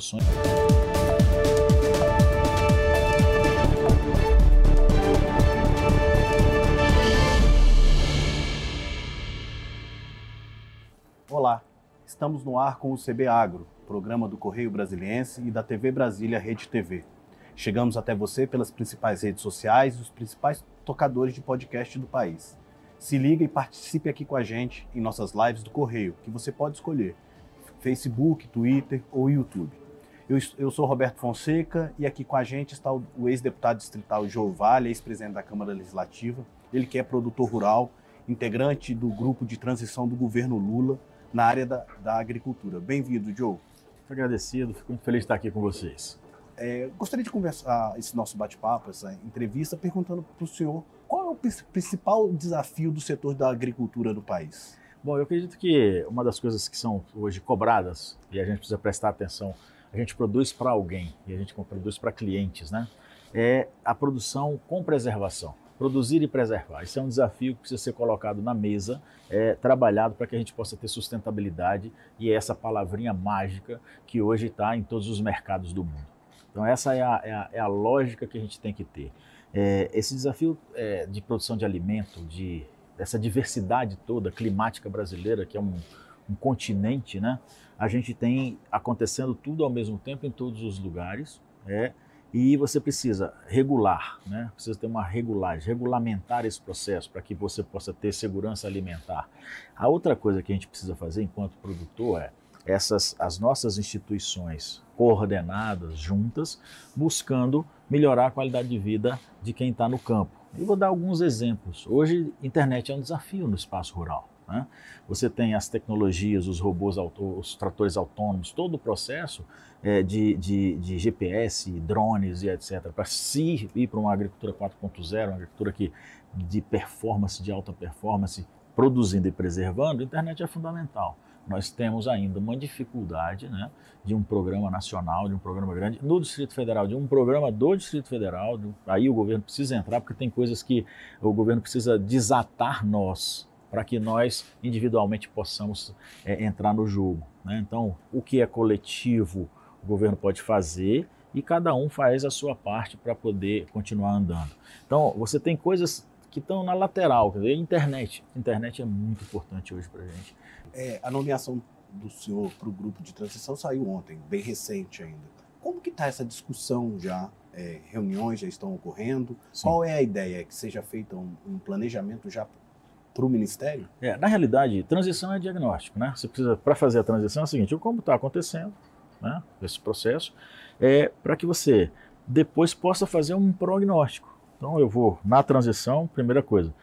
soluções. Olá, estamos no ar com o CB Agro, programa do Correio Brasiliense e da TV Brasília Rede TV. Chegamos até você pelas principais redes sociais e os principais tocadores de podcast do país. Se liga e participe aqui com a gente em nossas lives do Correio, que você pode escolher Facebook, Twitter ou YouTube. Eu, eu sou Roberto Fonseca e aqui com a gente está o, o ex-deputado distrital João Vale, ex-presidente da Câmara Legislativa, ele que é produtor rural, integrante do grupo de transição do governo Lula na área da, da agricultura. Bem-vindo, Joe. Fico agradecido, fico muito feliz de estar aqui com vocês. É, gostaria de conversar esse nosso bate-papo, essa entrevista, perguntando para o senhor qual é o principal desafio do setor da agricultura no país? Bom, eu acredito que uma das coisas que são hoje cobradas, e a gente precisa prestar atenção, a gente produz para alguém e a gente produz para clientes, né? É a produção com preservação. Produzir e preservar. Isso é um desafio que precisa ser colocado na mesa, é, trabalhado para que a gente possa ter sustentabilidade e é essa palavrinha mágica que hoje está em todos os mercados do mundo. Então, essa é a, é a, é a lógica que a gente tem que ter. É, esse desafio é, de produção de alimento, de, dessa diversidade toda climática brasileira, que é um, um continente, né? a gente tem acontecendo tudo ao mesmo tempo em todos os lugares. É, e você precisa regular, né? precisa ter uma regulagem, regulamentar esse processo para que você possa ter segurança alimentar. A outra coisa que a gente precisa fazer enquanto produtor é essas as nossas instituições coordenadas, juntas, buscando melhorar a qualidade de vida de quem está no campo. E vou dar alguns exemplos. Hoje, internet é um desafio no espaço rural. Né? Você tem as tecnologias, os robôs, os tratores autônomos, todo o processo é, de, de, de, GPS, drones e etc. Para se ir para uma agricultura 4.0, uma agricultura que, de performance, de alta performance, produzindo e preservando, a internet é fundamental nós temos ainda uma dificuldade né, de um programa nacional, de um programa grande, no Distrito Federal, de um programa do Distrito Federal. Do, aí o governo precisa entrar, porque tem coisas que o governo precisa desatar nós, para que nós individualmente possamos é, entrar no jogo. Né? Então, o que é coletivo, o governo pode fazer e cada um faz a sua parte para poder continuar andando. Então, você tem coisas que estão na lateral, quer dizer, internet. Internet é muito importante hoje para a gente é, a nomeação do senhor para o grupo de transição saiu ontem, bem recente ainda. Como que está essa discussão já? É, reuniões já estão ocorrendo? Sim. Qual é a ideia? Que seja feito um, um planejamento já para o Ministério? É, na realidade, transição é diagnóstico, né? Você precisa, para fazer a transição, é o seguinte, como está acontecendo, né, esse processo, é para que você depois possa fazer um prognóstico. Então, eu vou, na transição, primeira coisa,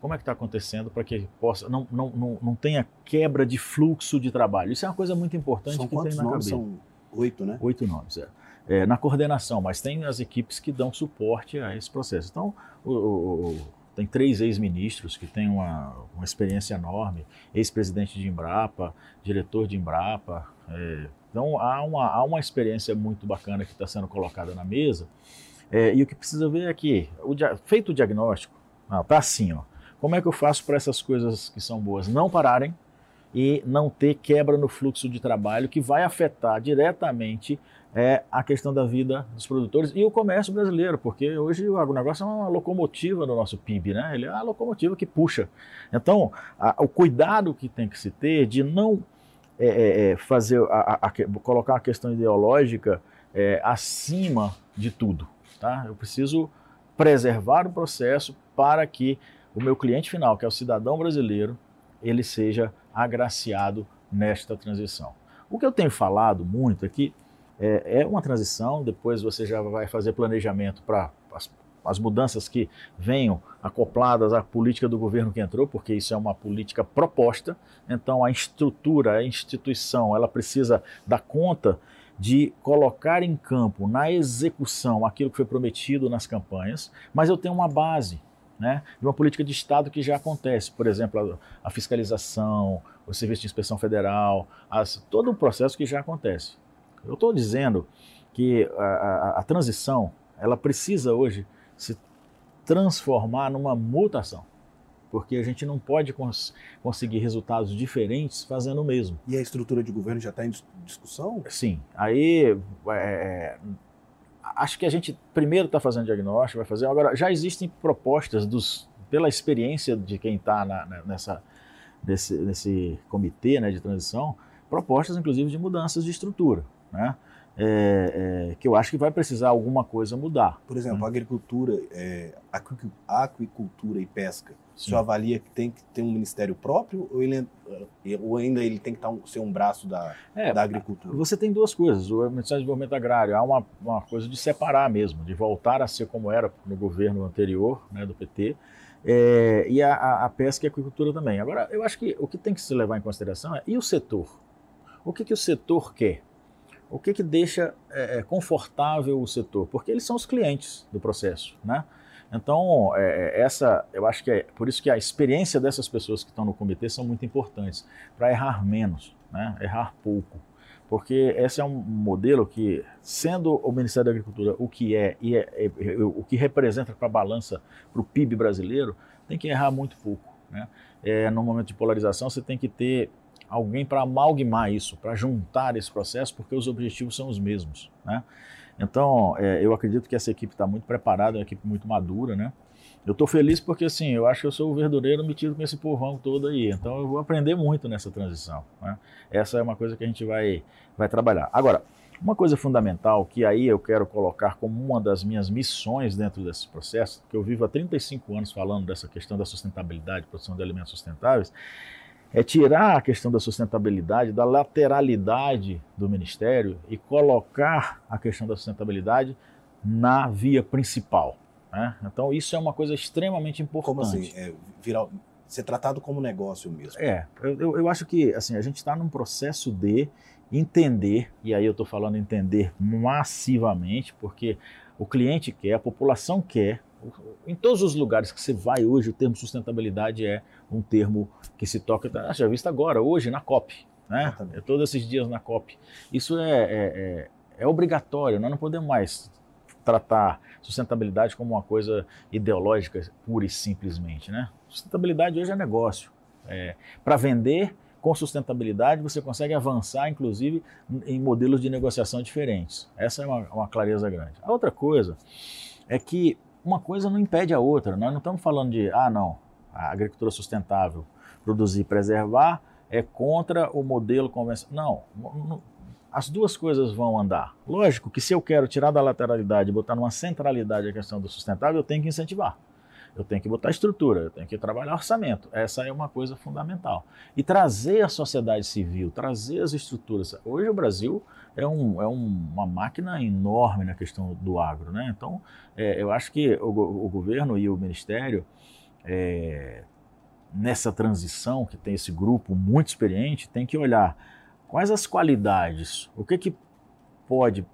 como é que está acontecendo para que possa não, não, não, não tenha quebra de fluxo de trabalho. Isso é uma coisa muito importante São que tem na nomes? cabeça. São oito, né? Oito nomes, é. é. Na coordenação, mas tem as equipes que dão suporte a esse processo. Então, o, o, tem três ex-ministros que têm uma, uma experiência enorme, ex-presidente de Embrapa, diretor de Embrapa. É, então, há uma, há uma experiência muito bacana que está sendo colocada na mesa. É, e o que precisa ver é que, o, feito o diagnóstico, está assim, ó, como é que eu faço para essas coisas que são boas não pararem e não ter quebra no fluxo de trabalho que vai afetar diretamente é, a questão da vida dos produtores e o comércio brasileiro, porque hoje o agronegócio é uma locomotiva do nosso PIB, né? Ele é a locomotiva que puxa. Então, a, o cuidado que tem que se ter de não é, é, é fazer a, a, colocar a questão ideológica é, acima de tudo, tá? Eu preciso preservar o processo para que o meu cliente final, que é o cidadão brasileiro, ele seja agraciado nesta transição. O que eu tenho falado muito aqui é, é uma transição, depois você já vai fazer planejamento para as, as mudanças que venham acopladas à política do governo que entrou, porque isso é uma política proposta, então a estrutura, a instituição, ela precisa dar conta de colocar em campo, na execução, aquilo que foi prometido nas campanhas, mas eu tenho uma base, né, de uma política de Estado que já acontece. Por exemplo, a, a fiscalização, o Serviço de Inspeção Federal, as, todo o processo que já acontece. Eu estou dizendo que a, a, a, transição ela precisa hoje se transformar numa mutação. porque a gente não pode cons conseguir resultados diferentes fazendo o mesmo. E a estrutura de governo já está em discussão? Sim. Aí, é, acho que a gente primeiro está fazendo diagnóstico, vai fazer. Agora, já existem propostas dos, pela experiência de quem está nessa nesse, nesse comitê né, de transição, propostas inclusive de mudanças de estrutura. Né? É, é, que eu acho que vai precisar alguma coisa mudar. Por exemplo, né? agricultura, é, aquicultura e pesca. Sim. O senhor avalia que tem que ter um ministério próprio ou, ele, é, ou ainda ele tem que estar um, ser um braço da, é, da agricultura? Você tem duas coisas. O Ministério do Desenvolvimento Agrário há uma, uma coisa de separar mesmo, de voltar a ser como era no governo anterior, né, do PT, é, e a, a, pesca e a aquicultura também. Agora, eu acho que o que tem que se levar em consideração é e o setor? O que, que o setor quer? O que, que deixa é, é, confortável o setor? Porque eles são os clientes do processo, né? Então, é, é, essa, eu acho que é por isso que a experiência dessas pessoas que estão no comitê são muito importantes, para errar menos, né? errar pouco. Porque esse é um modelo que, sendo o Ministério da Agricultura o que é e é, é, é o que representa para a balança, para o PIB brasileiro, tem que errar muito pouco. Né? É, no momento de polarização, você tem que ter alguém para amalgamar isso, para juntar esse processo, porque os objetivos são os mesmos. Né? Então, é, eu acredito que essa equipe está muito preparada, é uma equipe muito madura, né? Eu estou feliz porque, assim, eu acho que eu sou o verdureiro metido com esse povão todo aí. Então, eu vou aprender muito nessa transição. Né? Essa é uma coisa que a gente vai, vai trabalhar. Agora, uma coisa fundamental que aí eu quero colocar como uma das minhas missões dentro desse processo, que eu vivo há 35 anos falando dessa questão da sustentabilidade, produção de alimentos sustentáveis, é tirar a questão da sustentabilidade, da lateralidade do Ministério e colocar a questão da sustentabilidade na via principal. Né? Então, isso é uma coisa extremamente importante. Como assim? É, virar, ser tratado como negócio mesmo? É, eu, eu acho que assim, a gente está num processo de entender, e aí eu estou falando entender massivamente, porque o cliente quer, a população quer, em todos os lugares que você vai hoje, o termo sustentabilidade é um termo que se toca, tá, já visto agora, hoje, na COP. Né? É todos esses dias na COP. Isso é, é, é, é obrigatório, nós não podemos mais tratar sustentabilidade como uma coisa ideológica pura e simplesmente. Né? Sustentabilidade hoje é negócio. É, Para vender com sustentabilidade, você consegue avançar, inclusive, em modelos de negociação diferentes. Essa é uma, uma clareza grande. A outra coisa é que uma coisa não impede a outra. Nós não estamos falando de, ah, não, a agricultura sustentável, produzir e preservar, é contra o modelo convencional. Não, as duas coisas vão andar. Lógico que se eu quero tirar da lateralidade e botar numa centralidade a questão do sustentável, eu tenho que incentivar. Eu tenho que botar estrutura, eu tenho que trabalhar orçamento. Essa é uma coisa fundamental. E trazer a sociedade civil, trazer as estruturas. Hoje o Brasil é, um, é um, uma máquina enorme na questão do agro. Né? Então, é, eu acho que o, o, governo e o Ministério, é, nessa transição, que tem esse grupo muito experiente, tem que olhar quais as qualidades, o que, que pode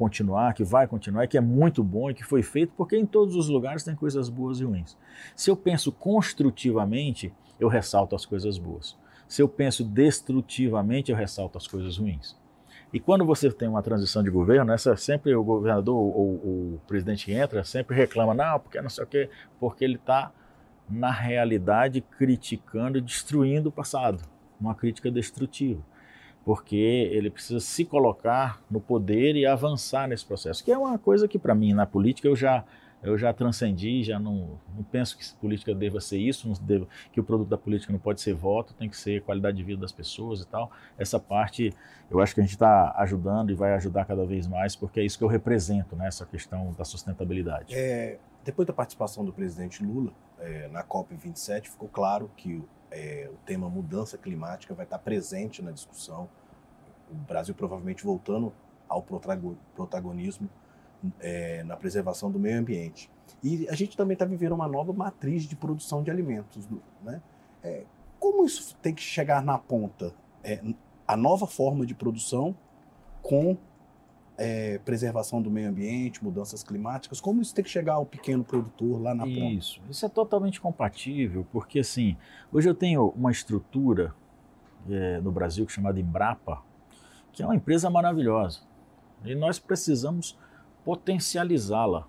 continuar, que vai continuar, que é muito bom e que foi feito, porque em todos os lugares tem coisas boas e ruins. Se eu penso construtivamente, eu ressalto as coisas boas. Se eu penso destrutivamente, eu ressalto as coisas ruins. E quando você tem uma transição de governo, essa sempre o governador ou o presidente entra sempre reclama, não, porque não sei o quê, porque ele está na realidade criticando e destruindo o passado, uma crítica destrutiva, porque ele precisa se colocar no poder e avançar nesse processo, que é uma coisa que para mim na política eu já eu já transcendi, já não, não penso que política deva ser isso, deva, que o produto da política não pode ser voto, tem que ser qualidade de vida das pessoas e tal. Essa parte eu acho que a gente está ajudando e vai ajudar cada vez mais, porque é isso que eu represento, né, essa questão da sustentabilidade. É, depois da participação do presidente Lula é, na COP27, ficou claro que é, o tema mudança climática vai estar presente na discussão. O Brasil provavelmente voltando ao protagonismo é, na preservação do meio ambiente. E a gente também está vivendo uma nova matriz de produção de alimentos. Né? É, como isso tem que chegar na ponta? É, a nova forma de produção com é, preservação do meio ambiente, mudanças climáticas, como isso tem que chegar ao pequeno produtor lá na ponta? Isso, isso é totalmente compatível, porque assim, hoje eu tenho uma estrutura é, no Brasil chamada Embrapa, que é uma empresa maravilhosa. E nós precisamos potencializá-la.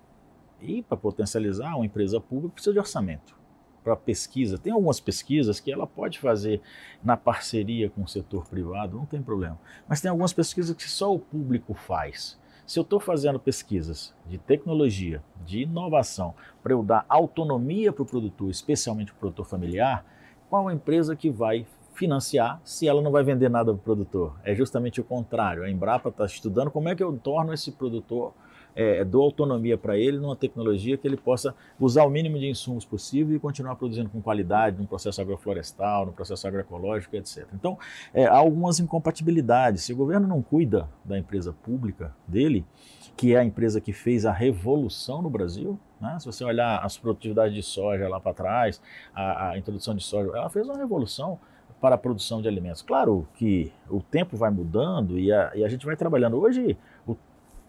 E para potencializar uma empresa pública precisa de orçamento. para pesquisa. Tem algumas pesquisas que ela pode fazer na parceria com o setor privado, não tem problema. Mas tem algumas pesquisas que só o público faz. Se eu estou fazendo pesquisas de tecnologia, de inovação, para eu dar autonomia para o produtor, especialmente para o produtor familiar, qual a empresa que vai financiar se ela não vai vender nada para o produtor? É justamente o contrário. A Embrapa está estudando como é que eu torno esse produtor é, dou autonomia para ele numa tecnologia que ele possa usar o mínimo de insumos possível e continuar produzindo com qualidade no processo agroflorestal, no processo agroecológico, etc. Então, é, há algumas incompatibilidades. Se o governo não cuida da empresa pública dele, que é a empresa que fez a revolução no Brasil, né? se você olhar as produtividades de soja lá para trás, a, a introdução de soja, ela fez uma revolução para a produção de alimentos. Claro que o tempo vai mudando e a, e a gente vai trabalhando. Hoje,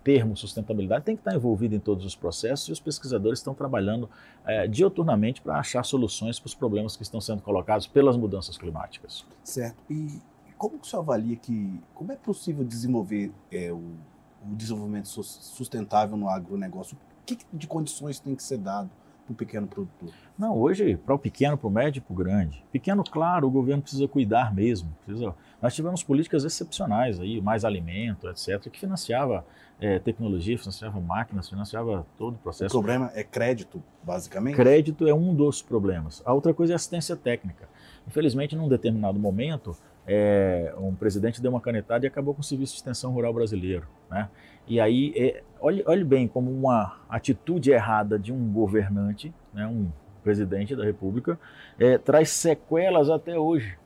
termo sustentabilidade tem que estar envolvido em todos os processos e os pesquisadores estão trabalhando é, dioturnamente para achar soluções para os problemas que estão sendo colocados pelas mudanças climáticas. Certo. E como que o senhor avalia que, como é possível desenvolver é, o, o, desenvolvimento sustentável no agronegócio? O que de condições tem que ser dado para o pequeno produtor? Não, hoje, para o pequeno, para o médio e para o grande. Pequeno, claro, o governo precisa cuidar mesmo. Precisa... Nós tivemos políticas excepcionais aí, mais alimento, etc., que financiava é, tecnologia, financiava máquinas, financiava todo o processo. O problema é crédito, basicamente? Crédito é um dos problemas. A outra coisa é assistência técnica. Infelizmente, num determinado momento, é, um presidente deu uma canetada e acabou com o Serviço de Extensão Rural Brasileiro. Né? E aí, é, olhe, olhe bem como uma atitude errada de um governante, né, um presidente da República, é, traz sequelas até hoje.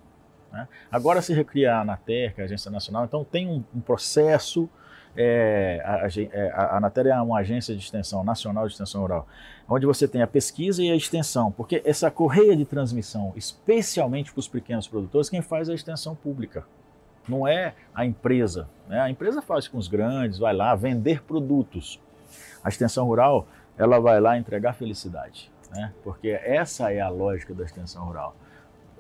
Né? Agora se recriar a ANATER, que é a Agência Nacional, então tem um, um processo é, a, é, a, a Anatel é uma agência de extensão nacional de extensão rural, onde você tem a pesquisa e a extensão, porque essa correia de transmissão, especialmente para os pequenos produtores, quem faz é a extensão pública. Não é a empresa. Né? A empresa faz com os grandes, vai lá vender produtos. A extensão rural, ela vai lá entregar felicidade, né? porque essa é a lógica da extensão rural.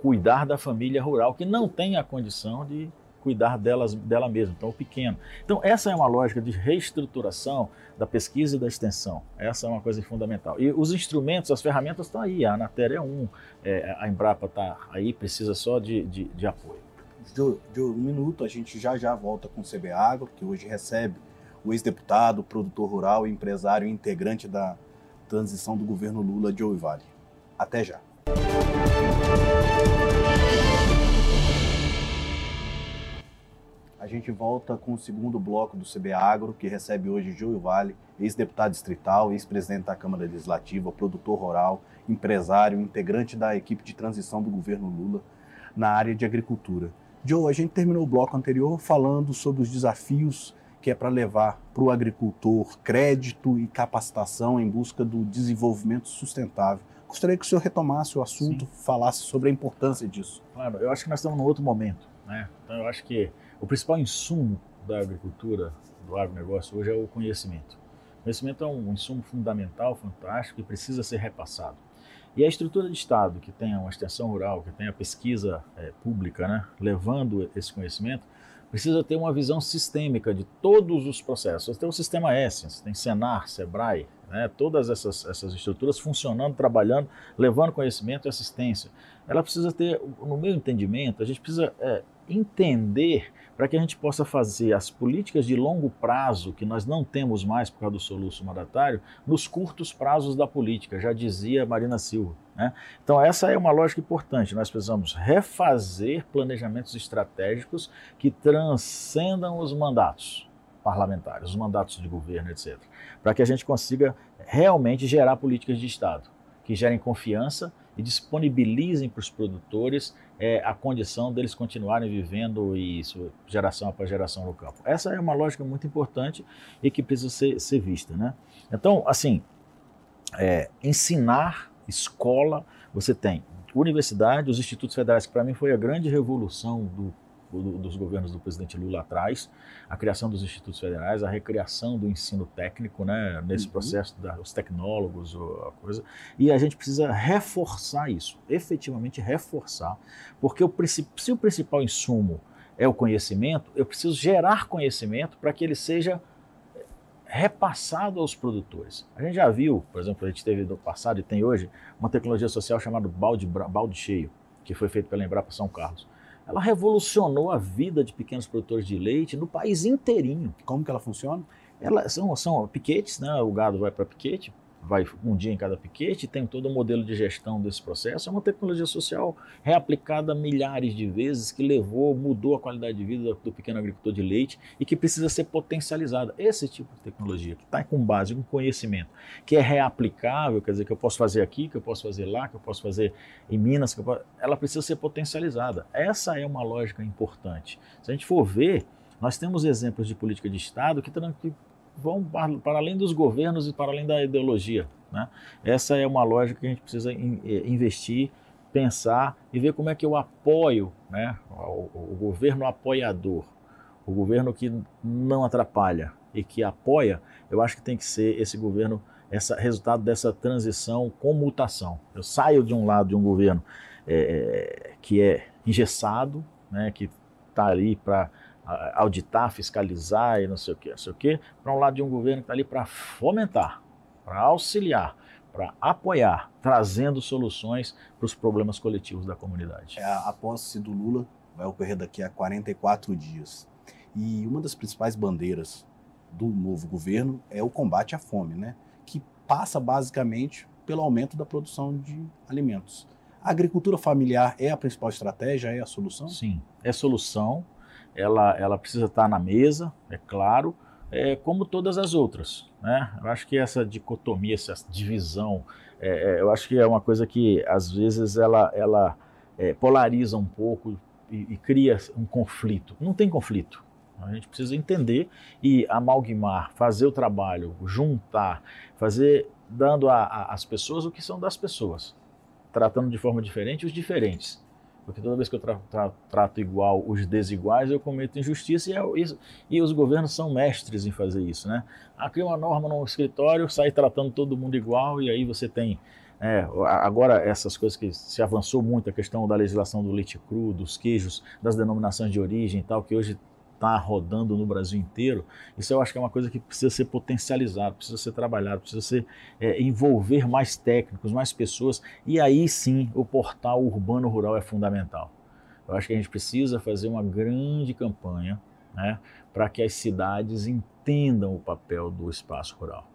Cuidar da família rural que não tem a condição de cuidar delas, dela mesma, então o pequeno. Então essa é uma lógica de reestruturação da pesquisa e da extensão. Essa é uma coisa fundamental. E os instrumentos, as ferramentas estão aí, a Anatéria é um, é, a Embrapa está aí, precisa só de, de, de apoio. De, de, um minuto, a gente já já volta com o CB Agro, que hoje recebe o ex-deputado, produtor rural, empresário e integrante da transição do governo Lula, Joe Vale. Até já. A gente volta com o segundo bloco do CB Agro, que recebe hoje Joel Vale, ex-deputado distrital, ex-presidente da Câmara Legislativa, produtor rural, empresário, integrante da equipe de transição do governo Lula na área de agricultura. Joe, a gente terminou o bloco anterior falando sobre os desafios que é para levar para o agricultor crédito e capacitação em busca do desenvolvimento sustentável. Gostaria que o senhor retomasse o assunto, Sim. falasse sobre a importância disso. Claro, eu acho que nós estamos num outro momento. Né? Então, eu acho que o principal insumo da agricultura, do agronegócio hoje é o conhecimento. O conhecimento é um insumo fundamental, fantástico e precisa ser repassado. E a estrutura de Estado, que tenha uma extensão rural, que tenha pesquisa é, pública, né, levando esse conhecimento, precisa ter uma visão sistêmica de todos os processos. Você tem o sistema Essence, tem Senar, Sebrae, né, todas essas, essas estruturas funcionando, trabalhando, levando conhecimento e assistência. Ela precisa ter, no meu entendimento, a gente precisa é, entender para que a gente possa fazer as políticas de longo prazo, que nós não temos mais por causa do soluço mandatário, nos curtos prazos da política, já dizia Marina Silva. Né? Então, essa é uma lógica importante. Nós precisamos refazer planejamentos estratégicos que transcendam os mandatos parlamentares, os mandatos de governo, etc., para que a gente consiga realmente gerar políticas de Estado que gerem confiança e disponibilizem para os produtores é, a condição deles continuarem vivendo isso geração após geração no campo. Essa é uma lógica muito importante e que precisa ser, ser vista. Né? Então, assim, é, ensinar, escola, você tem universidade, os institutos federais, que para mim foi a grande revolução do dos governos do presidente Lula atrás, a criação dos institutos federais, a recriação do ensino técnico, né, nesse uhum. processo dos tecnólogos, a coisa, e a gente precisa reforçar isso, efetivamente reforçar, porque o, se o principal insumo é o conhecimento, eu preciso gerar conhecimento para que ele seja repassado aos produtores. A gente já viu, por exemplo, a gente teve no passado e tem hoje uma tecnologia social chamada balde, balde cheio, que foi feito pela Embrapa São Carlos. Ela revolucionou a vida de pequenos produtores de leite no país inteirinho. Como que ela funciona? Ela, são, são piquetes, né? o gado vai para piquete, vai um dia em cada piquete, tem todo o modelo de gestão desse processo. É uma tecnologia social reaplicada milhares de vezes, que levou, mudou a qualidade de vida do pequeno agricultor de leite e que precisa ser potencializada. Esse tipo de tecnologia, que está com base, com conhecimento, que é reaplicável, quer dizer, que eu posso fazer aqui, que eu posso fazer lá, que eu posso fazer em Minas, posso... ela precisa ser potencializada. Essa é uma lógica importante. Se a gente for ver, nós temos exemplos de política de Estado que, que vão para além dos governos e para além da ideologia. Né? Essa é uma lógica que a gente precisa é, investir, pensar e ver como é que eu apoio né, o, o governo apoiador, o governo que não atrapalha e que apoia. Eu acho que tem que ser esse governo, esse resultado dessa transição com mutação. Eu saio de um lado de um governo é, que é engessado, né, que está ali para auditar, fiscalizar e não sei o que, não sei o que, para um lado de um governo que está ali para fomentar, para auxiliar, para apoiar, trazendo soluções para os problemas coletivos da comunidade. É, a posse do Lula vai ocorrer daqui a 44 dias. E uma das principais bandeiras do novo governo é o combate à fome, né? que passa basicamente pelo aumento da produção de alimentos. A agricultura familiar é a principal estratégia, é a solução? Sim, é solução ela, ela precisa estar na mesa, é claro, é, como todas as outras. Né? Eu acho que essa dicotomia, essa divisão, é, é, eu acho que é uma coisa que às vezes ela, ela é, polariza um pouco e, e, cria um conflito. Não tem conflito. A gente precisa entender e amalgamar, fazer o trabalho, juntar, fazer dando às pessoas o que são das pessoas, tratando de forma diferente os diferentes. Porque toda vez que eu tra tra trato igual os desiguais, eu cometo injustiça e, é, isso, e os governos são mestres em fazer isso. Né? Aqui uma norma no escritório, sai tratando todo mundo igual e aí você tem é, agora, essas coisas que se avançou muito, a questão da legislação do leite cru, dos queijos, das denominações de origem e tal, que hoje está rodando no Brasil inteiro, isso eu acho que é uma coisa que precisa ser potencializado, precisa ser trabalhado, precisa ser é, envolver mais técnicos, mais pessoas, e aí sim o portal urbano rural é fundamental. Eu acho que a gente precisa fazer uma grande campanha né, para que as cidades entendam o papel do espaço rural,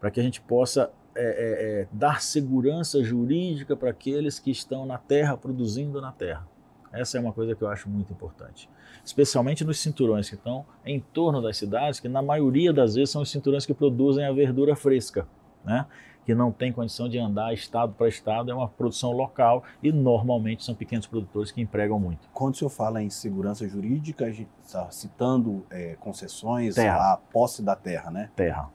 para que a gente possa é, é, é dar segurança jurídica para aqueles que estão na terra, produzindo na terra. Essa é uma coisa que eu acho muito importante. Especialmente nos cinturões que estão em torno das cidades, que na maioria das vezes são os cinturões que produzem a verdura fresca, né? que não tem condição de andar estado para estado, é uma produção local e normalmente são pequenos produtores que empregam muito. Quando o senhor fala em segurança jurídica, a gente está citando é, concessões, terra. a posse da terra, né? Terra,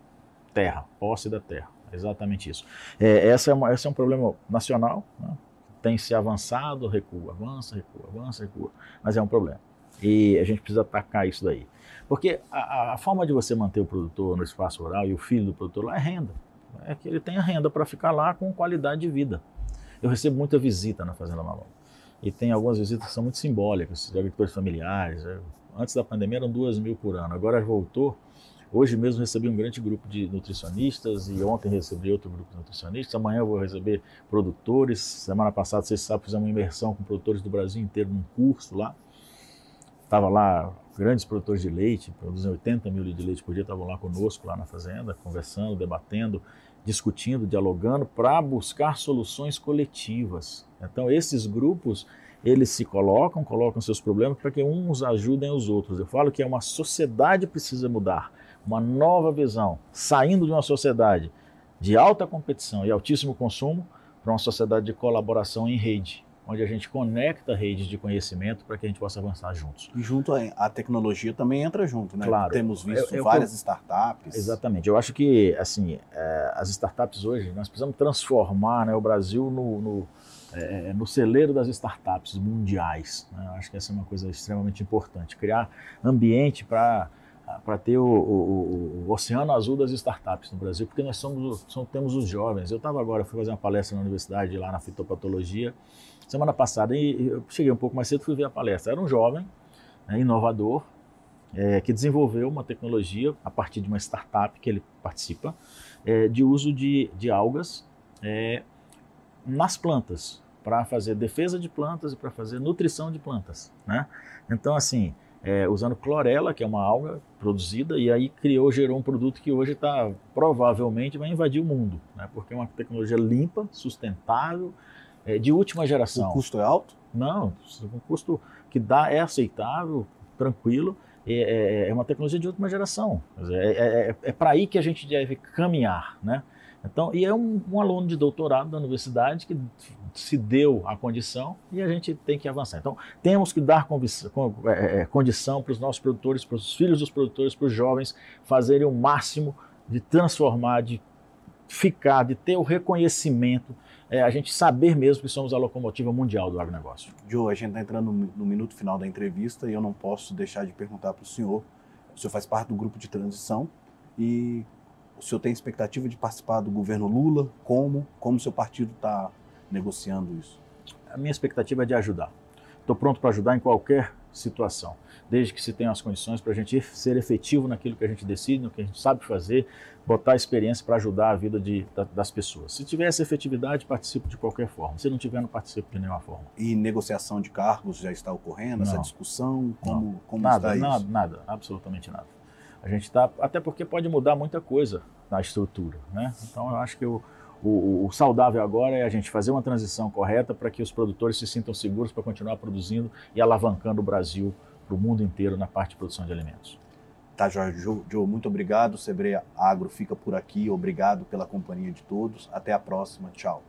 terra, posse da terra, exatamente isso. É, essa é uma, esse é um problema nacional, né? Tem se avançado, recua, avança, recua, avança, recua, mas é um problema. E a gente precisa atacar isso daí. Porque a, a forma de você manter o produtor no espaço rural e o filho do produtor lá é renda. É que ele tenha renda para ficar lá com qualidade de vida. Eu recebo muita visita na Fazenda Malão. E tem algumas visitas que são muito simbólicas, de agricultores familiares. Antes da pandemia eram duas mil por ano, agora voltou Hoje mesmo recebi um grande grupo de nutricionistas e ontem recebi outro grupo de nutricionistas. Amanhã vou receber produtores. Semana passada, vocês sabem, fizemos uma imersão com produtores do Brasil inteiro num curso lá. Estava lá grandes produtores de leite, produzem 80 mil litros de leite por dia, estavam lá conosco, lá na fazenda, conversando, debatendo, discutindo, dialogando para buscar soluções coletivas. Então, esses grupos, eles se colocam, colocam seus problemas para que uns ajudem os outros. Eu falo que é uma sociedade precisa mudar uma nova visão, saindo de uma sociedade de alta competição e altíssimo consumo para uma sociedade de colaboração em rede, onde a gente conecta redes de conhecimento para que a gente possa avançar juntos. E junto a tecnologia também entra junto, né? Claro. Temos visto eu, eu, várias eu, startups. Exatamente. Eu acho que assim é, as startups hoje nós precisamos transformar né, o Brasil no, no, é, no celeiro das startups mundiais. Né? Eu acho que essa é uma coisa extremamente importante. Criar ambiente para para ter o, o, o, oceano azul das startups no Brasil, porque nós somos, somos temos os jovens. Eu estava agora, fui fazer uma palestra na universidade lá na fitopatologia semana passada e eu cheguei um pouco mais cedo fui ver a palestra. Era um jovem, né, inovador, é, que desenvolveu uma tecnologia a partir de uma startup que ele participa, é, de uso de, de algas é, nas plantas, para fazer defesa de plantas e para fazer nutrição de plantas. Né? Então, assim, é, usando clorela, que é uma alga produzida, e aí criou, gerou um produto que hoje está provavelmente vai invadir o mundo, né? porque é uma tecnologia limpa, sustentável, é, de última geração. O custo é alto? Não, o custo que dá é aceitável, tranquilo, é, é, é uma tecnologia de última geração. é, é, é, é para aí que a gente deve caminhar, né? Então, e é um, um, aluno de doutorado da universidade que se deu a condição e a gente tem que avançar. Então, temos que dar é, é, condição para os nossos produtores, para os filhos dos produtores, para os jovens fazerem o máximo de transformar, de ficar, de ter o reconhecimento, é, a gente saber mesmo que somos a locomotiva mundial do agronegócio. Joe, a gente está entrando no minuto final da entrevista e eu não posso deixar de perguntar para o senhor. O senhor faz parte do grupo de transição e o senhor tem expectativa de participar do governo Lula? Como? Como o seu partido está negociando isso? A minha expectativa é de ajudar. Estou pronto para ajudar em qualquer situação, desde que se tenha as condições para a gente ser efetivo naquilo que a gente decide, no que a gente sabe fazer, botar a experiência para ajudar a vida de, das pessoas. Se tiver essa efetividade, participo de qualquer forma. Se não tiver, não participo de nenhuma forma. E negociação de cargos já está ocorrendo? Não. Essa discussão? Como, como nada, está nada, nada, absolutamente nada. A gente está, até porque pode mudar muita coisa na estrutura, né? Então eu acho que o, o, o, saudável agora é a gente fazer uma transição correta para que os produtores se sintam seguros para continuar produzindo e alavancando o Brasil para o mundo inteiro na parte de produção de alimentos. Tá, Jorge. Joe, muito obrigado. Sebreia Agro fica por aqui. Obrigado pela companhia de todos. Até a próxima. Tchau.